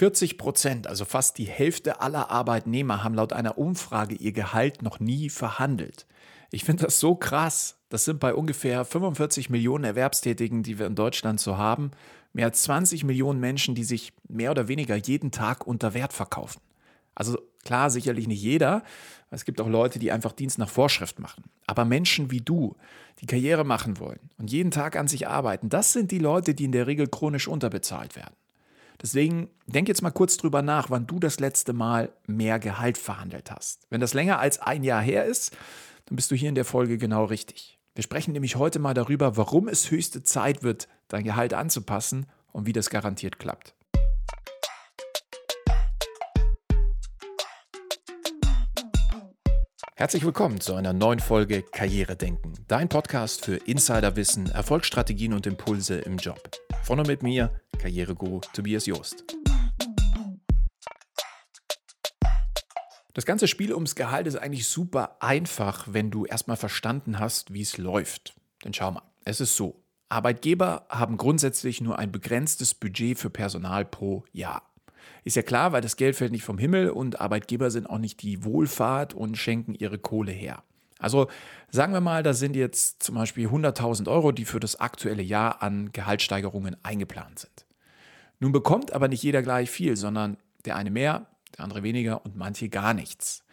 40 Prozent, also fast die Hälfte aller Arbeitnehmer, haben laut einer Umfrage ihr Gehalt noch nie verhandelt. Ich finde das so krass. Das sind bei ungefähr 45 Millionen Erwerbstätigen, die wir in Deutschland so haben, mehr als 20 Millionen Menschen, die sich mehr oder weniger jeden Tag unter Wert verkaufen. Also klar, sicherlich nicht jeder. Es gibt auch Leute, die einfach Dienst nach Vorschrift machen. Aber Menschen wie du, die Karriere machen wollen und jeden Tag an sich arbeiten, das sind die Leute, die in der Regel chronisch unterbezahlt werden. Deswegen denk jetzt mal kurz drüber nach, wann du das letzte Mal mehr Gehalt verhandelt hast. Wenn das länger als ein Jahr her ist, dann bist du hier in der Folge genau richtig. Wir sprechen nämlich heute mal darüber, warum es höchste Zeit wird, dein Gehalt anzupassen und wie das garantiert klappt. Herzlich willkommen zu einer neuen Folge Karriere denken, dein Podcast für Insiderwissen, Erfolgsstrategien und Impulse im Job. Von und mit mir, Karriereguru Tobias Joost. Das ganze Spiel ums Gehalt ist eigentlich super einfach, wenn du erstmal verstanden hast, wie es läuft. Denn schau mal, es ist so. Arbeitgeber haben grundsätzlich nur ein begrenztes Budget für Personal pro Jahr. Ist ja klar, weil das Geld fällt nicht vom Himmel und Arbeitgeber sind auch nicht die Wohlfahrt und schenken ihre Kohle her. Also sagen wir mal, da sind jetzt zum Beispiel 100.000 Euro, die für das aktuelle Jahr an Gehaltssteigerungen eingeplant sind. Nun bekommt aber nicht jeder gleich viel, sondern der eine mehr, der andere weniger und manche gar nichts.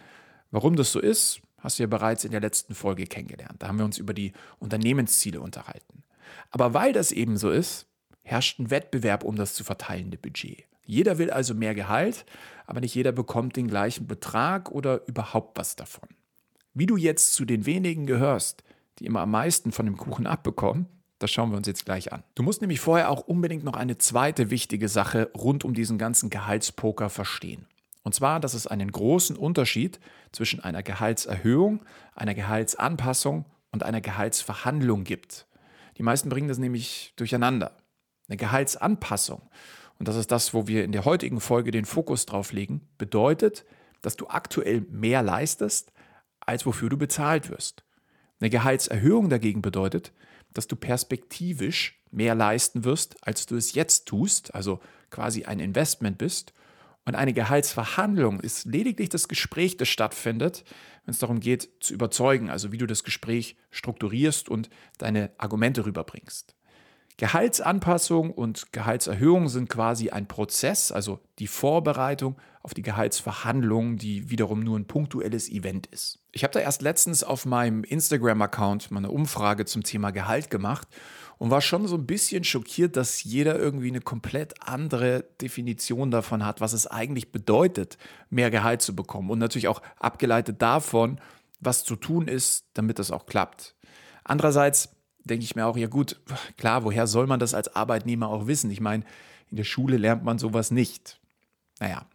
Warum das so ist, hast du ja bereits in der letzten Folge kennengelernt. Da haben wir uns über die Unternehmensziele unterhalten. Aber weil das eben so ist, herrscht ein Wettbewerb um das zu verteilende Budget. Jeder will also mehr Gehalt, aber nicht jeder bekommt den gleichen Betrag oder überhaupt was davon. Wie du jetzt zu den wenigen gehörst, die immer am meisten von dem Kuchen abbekommen, das schauen wir uns jetzt gleich an. Du musst nämlich vorher auch unbedingt noch eine zweite wichtige Sache rund um diesen ganzen Gehaltspoker verstehen. Und zwar, dass es einen großen Unterschied zwischen einer Gehaltserhöhung, einer Gehaltsanpassung und einer Gehaltsverhandlung gibt. Die meisten bringen das nämlich durcheinander. Eine Gehaltsanpassung, und das ist das, wo wir in der heutigen Folge den Fokus drauf legen, bedeutet, dass du aktuell mehr leistest, als wofür du bezahlt wirst. Eine Gehaltserhöhung dagegen bedeutet, dass du perspektivisch mehr leisten wirst, als du es jetzt tust, also quasi ein Investment bist. Und eine Gehaltsverhandlung ist lediglich das Gespräch, das stattfindet, wenn es darum geht, zu überzeugen, also wie du das Gespräch strukturierst und deine Argumente rüberbringst. Gehaltsanpassung und Gehaltserhöhung sind quasi ein Prozess, also die Vorbereitung auf die Gehaltsverhandlungen, die wiederum nur ein punktuelles Event ist. Ich habe da erst letztens auf meinem Instagram-Account mal eine Umfrage zum Thema Gehalt gemacht und war schon so ein bisschen schockiert, dass jeder irgendwie eine komplett andere Definition davon hat, was es eigentlich bedeutet, mehr Gehalt zu bekommen und natürlich auch abgeleitet davon, was zu tun ist, damit das auch klappt. Andererseits denke ich mir auch, ja gut, klar, woher soll man das als Arbeitnehmer auch wissen? Ich meine, in der Schule lernt man sowas nicht. Naja,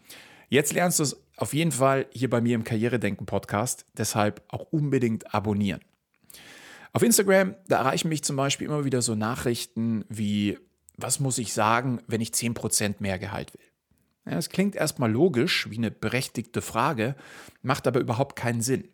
jetzt lernst du es auf jeden Fall hier bei mir im Karrieredenken Podcast, deshalb auch unbedingt abonnieren. Auf Instagram, da erreichen mich zum Beispiel immer wieder so Nachrichten wie, was muss ich sagen, wenn ich 10% mehr Gehalt will? Ja, das klingt erstmal logisch, wie eine berechtigte Frage, macht aber überhaupt keinen Sinn.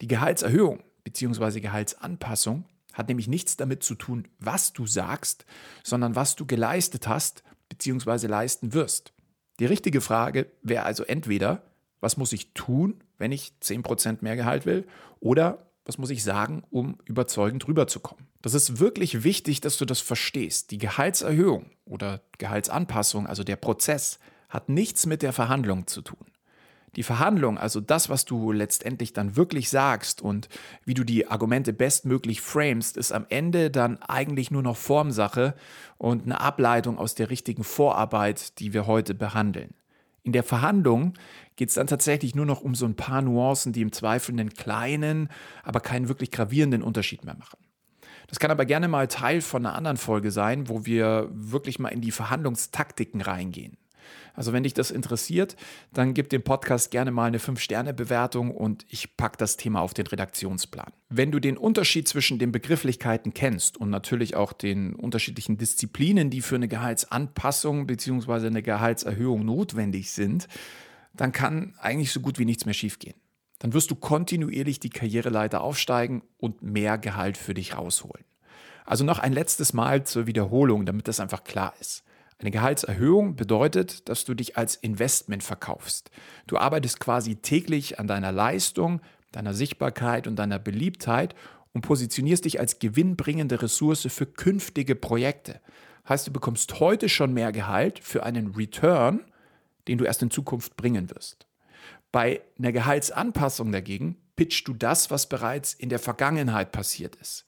Die Gehaltserhöhung bzw. Gehaltsanpassung hat nämlich nichts damit zu tun, was du sagst, sondern was du geleistet hast bzw. leisten wirst. Die richtige Frage wäre also entweder, was muss ich tun, wenn ich 10% mehr Gehalt will, oder was muss ich sagen, um überzeugend rüberzukommen. Das ist wirklich wichtig, dass du das verstehst. Die Gehaltserhöhung oder Gehaltsanpassung, also der Prozess, hat nichts mit der Verhandlung zu tun. Die Verhandlung, also das, was du letztendlich dann wirklich sagst und wie du die Argumente bestmöglich framest, ist am Ende dann eigentlich nur noch Formsache und eine Ableitung aus der richtigen Vorarbeit, die wir heute behandeln. In der Verhandlung geht es dann tatsächlich nur noch um so ein paar Nuancen, die im Zweifel einen kleinen, aber keinen wirklich gravierenden Unterschied mehr machen. Das kann aber gerne mal Teil von einer anderen Folge sein, wo wir wirklich mal in die Verhandlungstaktiken reingehen. Also wenn dich das interessiert, dann gib dem Podcast gerne mal eine 5-Sterne-Bewertung und ich packe das Thema auf den Redaktionsplan. Wenn du den Unterschied zwischen den Begrifflichkeiten kennst und natürlich auch den unterschiedlichen Disziplinen, die für eine Gehaltsanpassung bzw. eine Gehaltserhöhung notwendig sind, dann kann eigentlich so gut wie nichts mehr schiefgehen. Dann wirst du kontinuierlich die Karriereleiter aufsteigen und mehr Gehalt für dich rausholen. Also noch ein letztes Mal zur Wiederholung, damit das einfach klar ist. Eine Gehaltserhöhung bedeutet, dass du dich als Investment verkaufst. Du arbeitest quasi täglich an deiner Leistung, deiner Sichtbarkeit und deiner Beliebtheit und positionierst dich als gewinnbringende Ressource für künftige Projekte. Heißt, du bekommst heute schon mehr Gehalt für einen Return, den du erst in Zukunft bringen wirst. Bei einer Gehaltsanpassung dagegen pitchst du das, was bereits in der Vergangenheit passiert ist.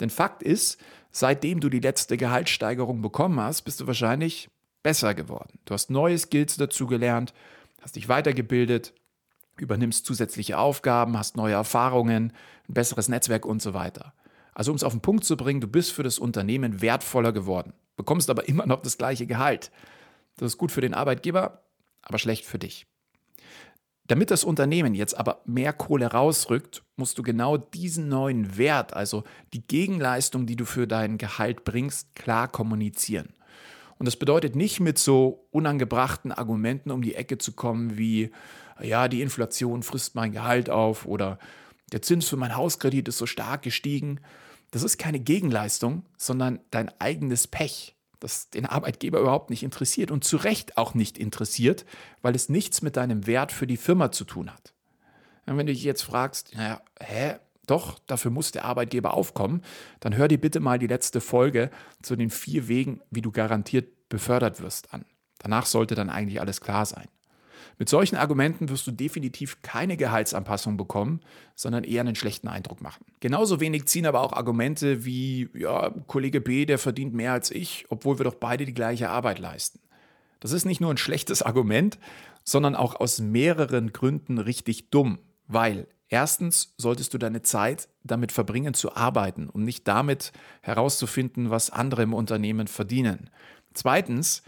Denn Fakt ist, seitdem du die letzte Gehaltssteigerung bekommen hast, bist du wahrscheinlich besser geworden. Du hast neue Skills dazu gelernt, hast dich weitergebildet, übernimmst zusätzliche Aufgaben, hast neue Erfahrungen, ein besseres Netzwerk und so weiter. Also um es auf den Punkt zu bringen, du bist für das Unternehmen wertvoller geworden, bekommst aber immer noch das gleiche Gehalt. Das ist gut für den Arbeitgeber, aber schlecht für dich. Damit das Unternehmen jetzt aber mehr Kohle rausrückt, musst du genau diesen neuen Wert, also die Gegenleistung, die du für dein Gehalt bringst, klar kommunizieren. Und das bedeutet nicht mit so unangebrachten Argumenten um die Ecke zu kommen wie, ja, die Inflation frisst mein Gehalt auf oder der Zins für mein Hauskredit ist so stark gestiegen. Das ist keine Gegenleistung, sondern dein eigenes Pech das den Arbeitgeber überhaupt nicht interessiert und zu Recht auch nicht interessiert, weil es nichts mit deinem Wert für die Firma zu tun hat. Und wenn du dich jetzt fragst, naja, hä, doch, dafür muss der Arbeitgeber aufkommen, dann hör dir bitte mal die letzte Folge zu den vier Wegen, wie du garantiert befördert wirst an. Danach sollte dann eigentlich alles klar sein. Mit solchen Argumenten wirst du definitiv keine Gehaltsanpassung bekommen, sondern eher einen schlechten Eindruck machen. Genauso wenig ziehen aber auch Argumente wie, ja, Kollege B, der verdient mehr als ich, obwohl wir doch beide die gleiche Arbeit leisten. Das ist nicht nur ein schlechtes Argument, sondern auch aus mehreren Gründen richtig dumm, weil erstens solltest du deine Zeit damit verbringen zu arbeiten und nicht damit herauszufinden, was andere im Unternehmen verdienen. Zweitens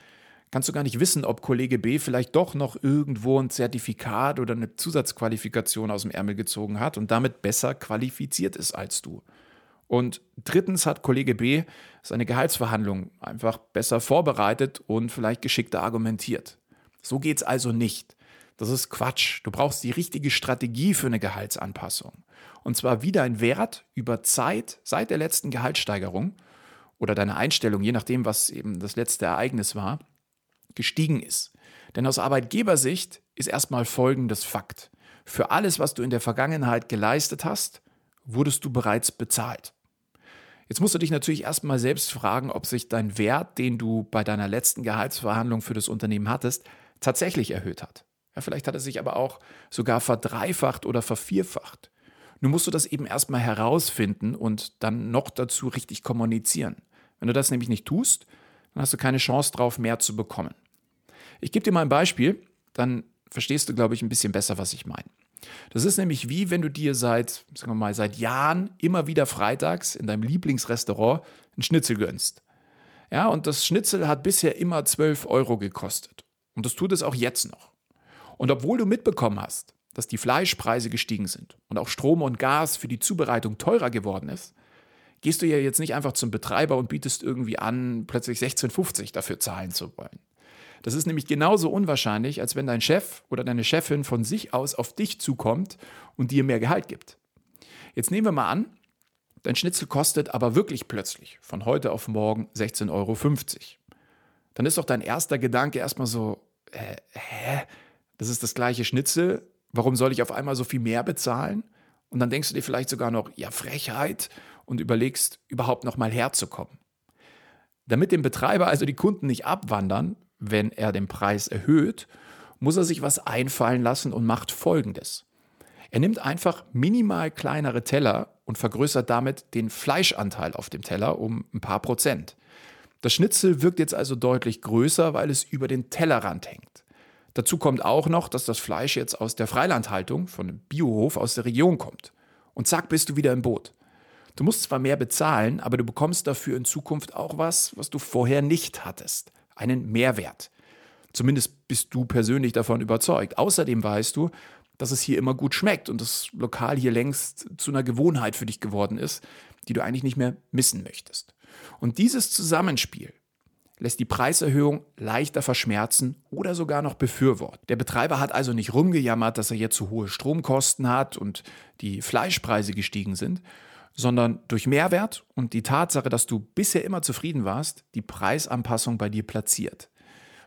kannst du gar nicht wissen, ob Kollege B vielleicht doch noch irgendwo ein Zertifikat oder eine Zusatzqualifikation aus dem Ärmel gezogen hat und damit besser qualifiziert ist als du. Und drittens hat Kollege B seine Gehaltsverhandlung einfach besser vorbereitet und vielleicht geschickter argumentiert. So geht es also nicht. Das ist Quatsch. Du brauchst die richtige Strategie für eine Gehaltsanpassung. Und zwar wie dein Wert über Zeit seit der letzten Gehaltssteigerung oder deine Einstellung, je nachdem, was eben das letzte Ereignis war, gestiegen ist. Denn aus Arbeitgebersicht ist erstmal folgendes Fakt. Für alles, was du in der Vergangenheit geleistet hast, wurdest du bereits bezahlt. Jetzt musst du dich natürlich erstmal selbst fragen, ob sich dein Wert, den du bei deiner letzten Gehaltsverhandlung für das Unternehmen hattest, tatsächlich erhöht hat. Ja, vielleicht hat er sich aber auch sogar verdreifacht oder vervierfacht. Nun musst du das eben erstmal herausfinden und dann noch dazu richtig kommunizieren. Wenn du das nämlich nicht tust, dann hast du keine Chance drauf, mehr zu bekommen. Ich gebe dir mal ein Beispiel, dann verstehst du, glaube ich, ein bisschen besser, was ich meine. Das ist nämlich wie, wenn du dir seit, sagen wir mal, seit Jahren immer wieder freitags in deinem Lieblingsrestaurant ein Schnitzel gönnst. Ja, und das Schnitzel hat bisher immer 12 Euro gekostet. Und das tut es auch jetzt noch. Und obwohl du mitbekommen hast, dass die Fleischpreise gestiegen sind und auch Strom und Gas für die Zubereitung teurer geworden ist, gehst du ja jetzt nicht einfach zum Betreiber und bietest irgendwie an, plötzlich 16,50 dafür zahlen zu wollen. Das ist nämlich genauso unwahrscheinlich, als wenn dein Chef oder deine Chefin von sich aus auf dich zukommt und dir mehr Gehalt gibt. Jetzt nehmen wir mal an, dein Schnitzel kostet aber wirklich plötzlich von heute auf morgen 16,50 Euro. Dann ist doch dein erster Gedanke erstmal so, äh, hä? Das ist das gleiche Schnitzel, warum soll ich auf einmal so viel mehr bezahlen? Und dann denkst du dir vielleicht sogar noch, ja, Frechheit und überlegst, überhaupt noch mal herzukommen. Damit dem Betreiber also die Kunden nicht abwandern, wenn er den Preis erhöht, muss er sich was einfallen lassen und macht Folgendes. Er nimmt einfach minimal kleinere Teller und vergrößert damit den Fleischanteil auf dem Teller um ein paar Prozent. Das Schnitzel wirkt jetzt also deutlich größer, weil es über den Tellerrand hängt. Dazu kommt auch noch, dass das Fleisch jetzt aus der Freilandhaltung von einem Biohof aus der Region kommt. Und zack, bist du wieder im Boot. Du musst zwar mehr bezahlen, aber du bekommst dafür in Zukunft auch was, was du vorher nicht hattest. Einen Mehrwert. Zumindest bist du persönlich davon überzeugt. Außerdem weißt du, dass es hier immer gut schmeckt und das Lokal hier längst zu einer Gewohnheit für dich geworden ist, die du eigentlich nicht mehr missen möchtest. Und dieses Zusammenspiel lässt die Preiserhöhung leichter verschmerzen oder sogar noch befürworten. Der Betreiber hat also nicht rumgejammert, dass er jetzt zu hohe Stromkosten hat und die Fleischpreise gestiegen sind, sondern durch Mehrwert und die Tatsache, dass du bisher immer zufrieden warst, die Preisanpassung bei dir platziert.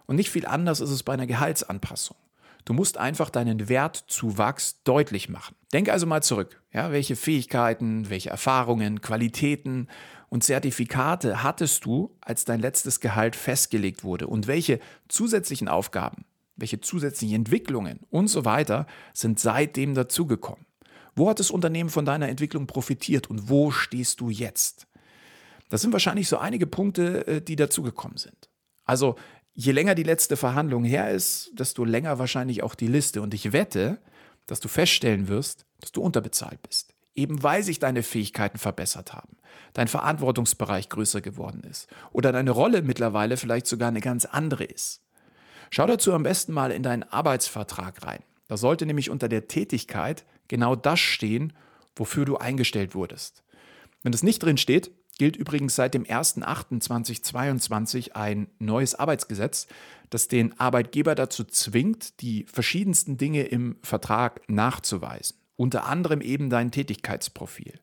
Und nicht viel anders ist es bei einer Gehaltsanpassung. Du musst einfach deinen Wertzuwachs deutlich machen. Denke also mal zurück. Ja, welche Fähigkeiten, welche Erfahrungen, Qualitäten und Zertifikate hattest du, als dein letztes Gehalt festgelegt wurde? Und welche zusätzlichen Aufgaben, welche zusätzlichen Entwicklungen und so weiter sind seitdem dazugekommen? Wo hat das Unternehmen von deiner Entwicklung profitiert und wo stehst du jetzt? Das sind wahrscheinlich so einige Punkte, äh, die dazugekommen sind. Also je länger die letzte Verhandlung her ist, desto länger wahrscheinlich auch die Liste. Und ich wette, dass du feststellen wirst, dass du unterbezahlt bist. Eben weil sich deine Fähigkeiten verbessert haben, dein Verantwortungsbereich größer geworden ist oder deine Rolle mittlerweile vielleicht sogar eine ganz andere ist. Schau dazu am besten mal in deinen Arbeitsvertrag rein. Da sollte nämlich unter der Tätigkeit genau das stehen, wofür du eingestellt wurdest. Wenn das nicht drin steht, gilt übrigens seit dem 01.08.2022 ein neues Arbeitsgesetz, das den Arbeitgeber dazu zwingt, die verschiedensten Dinge im Vertrag nachzuweisen. Unter anderem eben dein Tätigkeitsprofil.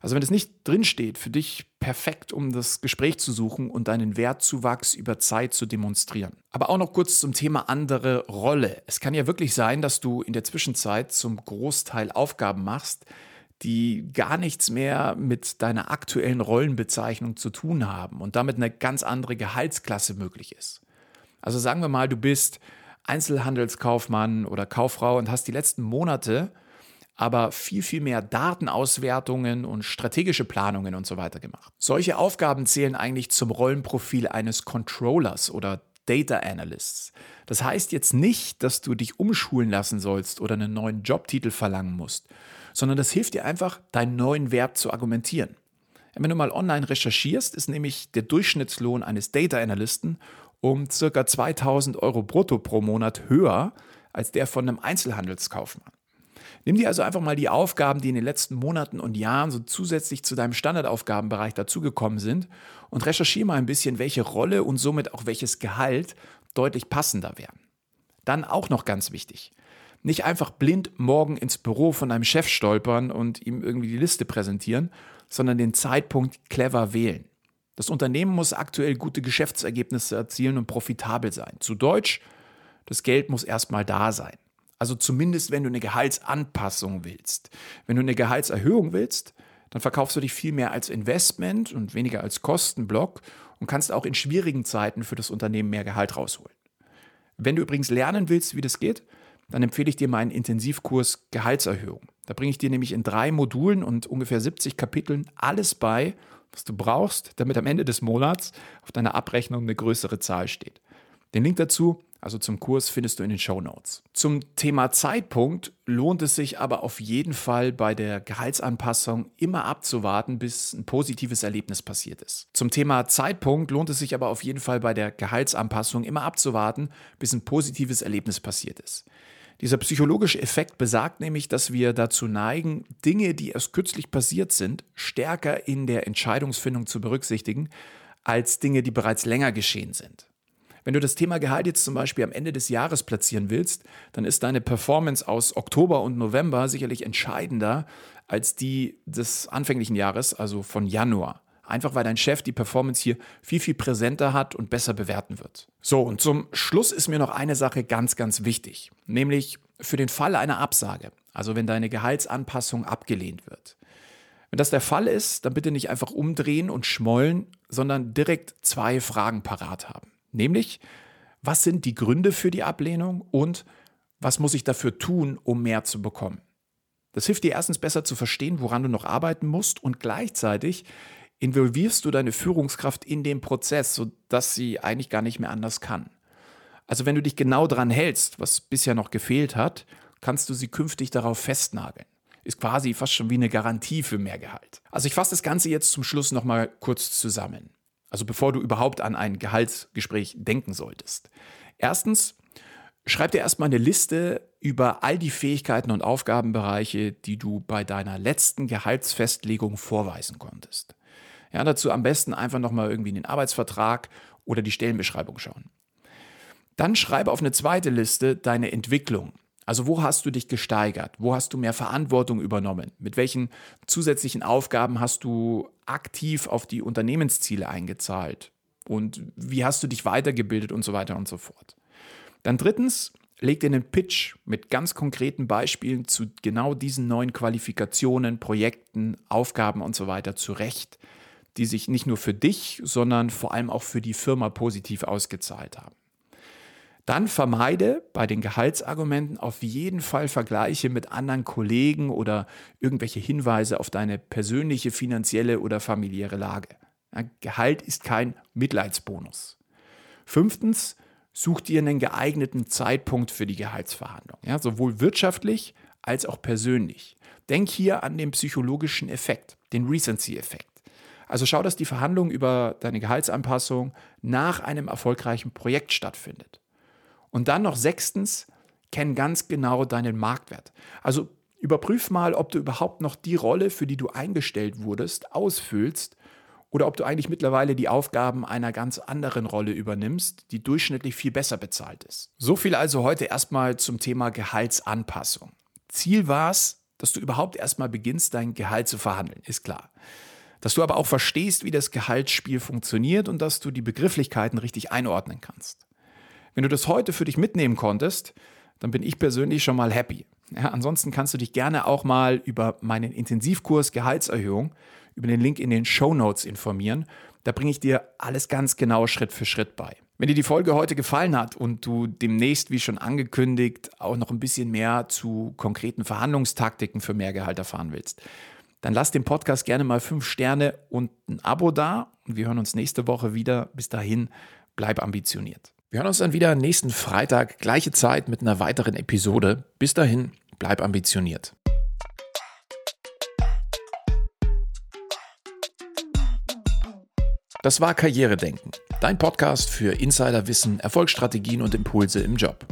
Also wenn es nicht drinsteht, für dich perfekt, um das Gespräch zu suchen und deinen Wertzuwachs über Zeit zu demonstrieren. Aber auch noch kurz zum Thema andere Rolle. Es kann ja wirklich sein, dass du in der Zwischenzeit zum Großteil Aufgaben machst, die gar nichts mehr mit deiner aktuellen Rollenbezeichnung zu tun haben und damit eine ganz andere Gehaltsklasse möglich ist. Also sagen wir mal, du bist Einzelhandelskaufmann oder Kauffrau und hast die letzten Monate aber viel, viel mehr Datenauswertungen und strategische Planungen und so weiter gemacht. Solche Aufgaben zählen eigentlich zum Rollenprofil eines Controllers oder Data Analysts. Das heißt jetzt nicht, dass du dich umschulen lassen sollst oder einen neuen Jobtitel verlangen musst, sondern das hilft dir einfach, deinen neuen Wert zu argumentieren. Wenn du mal online recherchierst, ist nämlich der Durchschnittslohn eines Data Analysten um ca. 2000 Euro brutto pro Monat höher als der von einem Einzelhandelskaufmann. Nimm dir also einfach mal die Aufgaben, die in den letzten Monaten und Jahren so zusätzlich zu deinem Standardaufgabenbereich dazugekommen sind und recherchiere mal ein bisschen, welche Rolle und somit auch welches Gehalt deutlich passender wären. Dann auch noch ganz wichtig. Nicht einfach blind morgen ins Büro von deinem Chef stolpern und ihm irgendwie die Liste präsentieren, sondern den Zeitpunkt clever wählen. Das Unternehmen muss aktuell gute Geschäftsergebnisse erzielen und profitabel sein. Zu Deutsch, das Geld muss erstmal da sein. Also zumindest, wenn du eine Gehaltsanpassung willst. Wenn du eine Gehaltserhöhung willst, dann verkaufst du dich viel mehr als Investment und weniger als Kostenblock und kannst auch in schwierigen Zeiten für das Unternehmen mehr Gehalt rausholen. Wenn du übrigens lernen willst, wie das geht, dann empfehle ich dir meinen Intensivkurs Gehaltserhöhung. Da bringe ich dir nämlich in drei Modulen und ungefähr 70 Kapiteln alles bei, was du brauchst, damit am Ende des Monats auf deiner Abrechnung eine größere Zahl steht. Den Link dazu also zum Kurs findest du in den Show Notes. Zum Thema Zeitpunkt lohnt es sich aber auf jeden Fall bei der Gehaltsanpassung immer abzuwarten, bis ein positives Erlebnis passiert ist. Zum Thema Zeitpunkt lohnt es sich aber auf jeden Fall bei der Gehaltsanpassung immer abzuwarten, bis ein positives Erlebnis passiert ist. Dieser psychologische Effekt besagt nämlich, dass wir dazu neigen, Dinge, die erst kürzlich passiert sind, stärker in der Entscheidungsfindung zu berücksichtigen, als Dinge, die bereits länger geschehen sind. Wenn du das Thema Gehalt jetzt zum Beispiel am Ende des Jahres platzieren willst, dann ist deine Performance aus Oktober und November sicherlich entscheidender als die des anfänglichen Jahres, also von Januar. Einfach weil dein Chef die Performance hier viel, viel präsenter hat und besser bewerten wird. So, und zum Schluss ist mir noch eine Sache ganz, ganz wichtig. Nämlich für den Fall einer Absage, also wenn deine Gehaltsanpassung abgelehnt wird. Wenn das der Fall ist, dann bitte nicht einfach umdrehen und schmollen, sondern direkt zwei Fragen parat haben. Nämlich, was sind die Gründe für die Ablehnung und was muss ich dafür tun, um mehr zu bekommen? Das hilft dir erstens besser zu verstehen, woran du noch arbeiten musst und gleichzeitig involvierst du deine Führungskraft in den Prozess, sodass sie eigentlich gar nicht mehr anders kann. Also wenn du dich genau dran hältst, was bisher noch gefehlt hat, kannst du sie künftig darauf festnageln. Ist quasi fast schon wie eine Garantie für mehr Gehalt. Also ich fasse das Ganze jetzt zum Schluss nochmal kurz zusammen. Also bevor du überhaupt an ein Gehaltsgespräch denken solltest. Erstens, schreib dir erstmal eine Liste über all die Fähigkeiten und Aufgabenbereiche, die du bei deiner letzten Gehaltsfestlegung vorweisen konntest. Ja, dazu am besten einfach nochmal irgendwie in den Arbeitsvertrag oder die Stellenbeschreibung schauen. Dann schreibe auf eine zweite Liste deine Entwicklung. Also wo hast du dich gesteigert? Wo hast du mehr Verantwortung übernommen? Mit welchen zusätzlichen Aufgaben hast du aktiv auf die Unternehmensziele eingezahlt? Und wie hast du dich weitergebildet und so weiter und so fort? Dann drittens, leg dir einen Pitch mit ganz konkreten Beispielen zu genau diesen neuen Qualifikationen, Projekten, Aufgaben und so weiter zurecht, die sich nicht nur für dich, sondern vor allem auch für die Firma positiv ausgezahlt haben. Dann vermeide bei den Gehaltsargumenten auf jeden Fall Vergleiche mit anderen Kollegen oder irgendwelche Hinweise auf deine persönliche, finanzielle oder familiäre Lage. Gehalt ist kein Mitleidsbonus. Fünftens, such dir einen geeigneten Zeitpunkt für die Gehaltsverhandlung, ja, sowohl wirtschaftlich als auch persönlich. Denk hier an den psychologischen Effekt, den Recency-Effekt. Also schau, dass die Verhandlung über deine Gehaltsanpassung nach einem erfolgreichen Projekt stattfindet. Und dann noch sechstens, kenn ganz genau deinen Marktwert. Also überprüf mal, ob du überhaupt noch die Rolle, für die du eingestellt wurdest, ausfüllst oder ob du eigentlich mittlerweile die Aufgaben einer ganz anderen Rolle übernimmst, die durchschnittlich viel besser bezahlt ist. So viel also heute erstmal zum Thema Gehaltsanpassung. Ziel war es, dass du überhaupt erstmal beginnst, dein Gehalt zu verhandeln, ist klar. Dass du aber auch verstehst, wie das Gehaltsspiel funktioniert und dass du die Begrifflichkeiten richtig einordnen kannst. Wenn du das heute für dich mitnehmen konntest, dann bin ich persönlich schon mal happy. Ja, ansonsten kannst du dich gerne auch mal über meinen Intensivkurs Gehaltserhöhung, über den Link in den Show Notes informieren. Da bringe ich dir alles ganz genau Schritt für Schritt bei. Wenn dir die Folge heute gefallen hat und du demnächst, wie schon angekündigt, auch noch ein bisschen mehr zu konkreten Verhandlungstaktiken für mehr Gehalt erfahren willst, dann lass dem Podcast gerne mal fünf Sterne und ein Abo da. Und wir hören uns nächste Woche wieder. Bis dahin, bleib ambitioniert. Wir hören uns dann wieder nächsten Freitag, gleiche Zeit mit einer weiteren Episode. Bis dahin, bleib ambitioniert. Das war Karrieredenken, dein Podcast für Insiderwissen, Erfolgsstrategien und Impulse im Job.